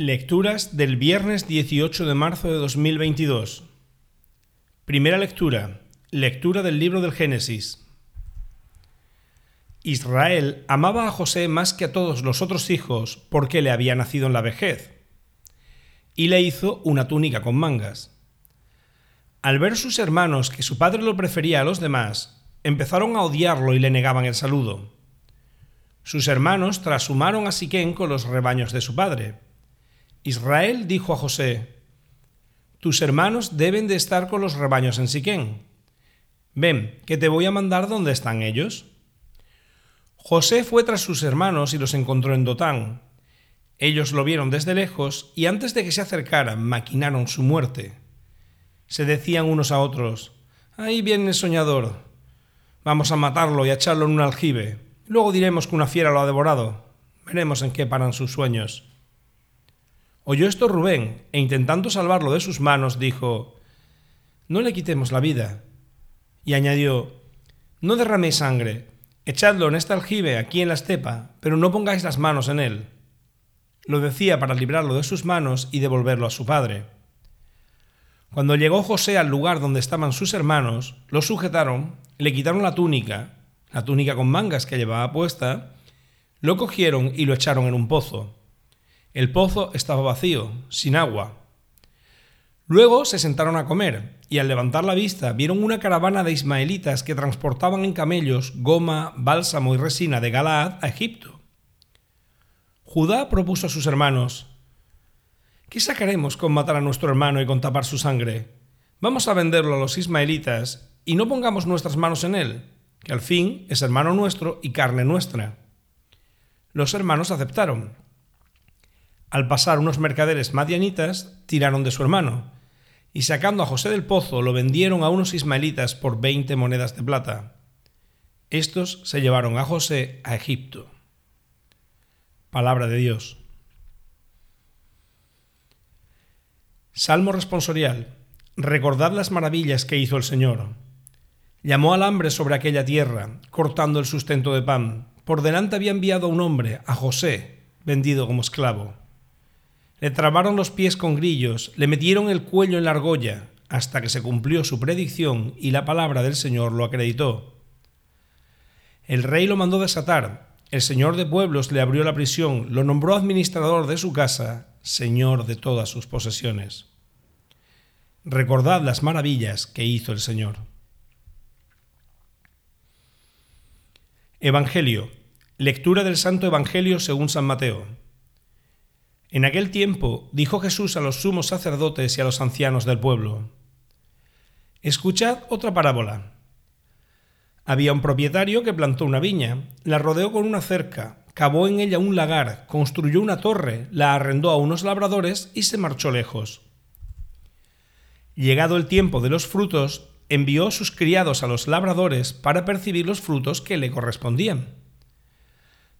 Lecturas del viernes 18 de marzo de 2022. Primera lectura. Lectura del libro del Génesis. Israel amaba a José más que a todos los otros hijos porque le había nacido en la vejez, y le hizo una túnica con mangas. Al ver sus hermanos que su padre lo prefería a los demás, empezaron a odiarlo y le negaban el saludo. Sus hermanos trashumaron a Siquén con los rebaños de su padre Israel dijo a José, Tus hermanos deben de estar con los rebaños en Siquén. Ven, que te voy a mandar donde están ellos. José fue tras sus hermanos y los encontró en Dotán. Ellos lo vieron desde lejos y antes de que se acercaran maquinaron su muerte. Se decían unos a otros, Ahí viene el soñador. Vamos a matarlo y a echarlo en un aljibe. Luego diremos que una fiera lo ha devorado. Veremos en qué paran sus sueños. Oyó esto Rubén, e intentando salvarlo de sus manos, dijo, No le quitemos la vida. Y añadió, No derraméis sangre, echadlo en este aljibe aquí en la estepa, pero no pongáis las manos en él. Lo decía para librarlo de sus manos y devolverlo a su padre. Cuando llegó José al lugar donde estaban sus hermanos, lo sujetaron, le quitaron la túnica, la túnica con mangas que llevaba puesta, lo cogieron y lo echaron en un pozo. El pozo estaba vacío, sin agua. Luego se sentaron a comer, y al levantar la vista vieron una caravana de ismaelitas que transportaban en camellos goma, bálsamo y resina de Galaad a Egipto. Judá propuso a sus hermanos, ¿Qué sacaremos con matar a nuestro hermano y con tapar su sangre? Vamos a venderlo a los ismaelitas y no pongamos nuestras manos en él, que al fin es hermano nuestro y carne nuestra. Los hermanos aceptaron. Al pasar unos mercaderes madianitas, tiraron de su hermano, y sacando a José del pozo lo vendieron a unos ismaelitas por veinte monedas de plata. Estos se llevaron a José a Egipto. Palabra de Dios. Salmo responsorial. Recordad las maravillas que hizo el Señor. Llamó al hambre sobre aquella tierra, cortando el sustento de pan. Por delante había enviado a un hombre, a José, vendido como esclavo. Le trabaron los pies con grillos, le metieron el cuello en la argolla, hasta que se cumplió su predicción y la palabra del Señor lo acreditó. El rey lo mandó desatar, el señor de pueblos le abrió la prisión, lo nombró administrador de su casa, señor de todas sus posesiones. Recordad las maravillas que hizo el Señor. Evangelio. Lectura del Santo Evangelio según San Mateo. En aquel tiempo dijo Jesús a los sumos sacerdotes y a los ancianos del pueblo, Escuchad otra parábola. Había un propietario que plantó una viña, la rodeó con una cerca, cavó en ella un lagar, construyó una torre, la arrendó a unos labradores y se marchó lejos. Llegado el tiempo de los frutos, envió sus criados a los labradores para percibir los frutos que le correspondían.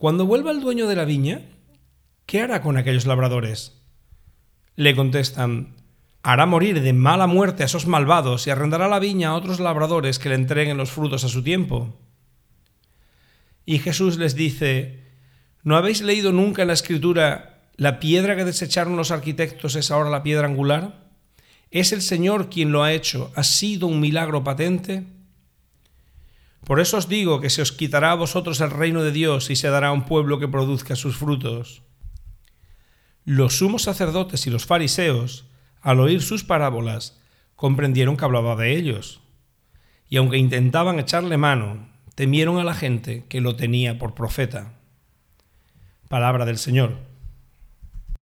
Cuando vuelva el dueño de la viña, ¿qué hará con aquellos labradores? Le contestan, hará morir de mala muerte a esos malvados y arrendará la viña a otros labradores que le entreguen los frutos a su tiempo. Y Jesús les dice, ¿no habéis leído nunca en la escritura, la piedra que desecharon los arquitectos es ahora la piedra angular? ¿Es el Señor quien lo ha hecho? ¿Ha sido un milagro patente? Por eso os digo que se os quitará a vosotros el reino de Dios y se dará a un pueblo que produzca sus frutos. Los sumos sacerdotes y los fariseos, al oír sus parábolas, comprendieron que hablaba de ellos. Y aunque intentaban echarle mano, temieron a la gente que lo tenía por profeta. Palabra del Señor.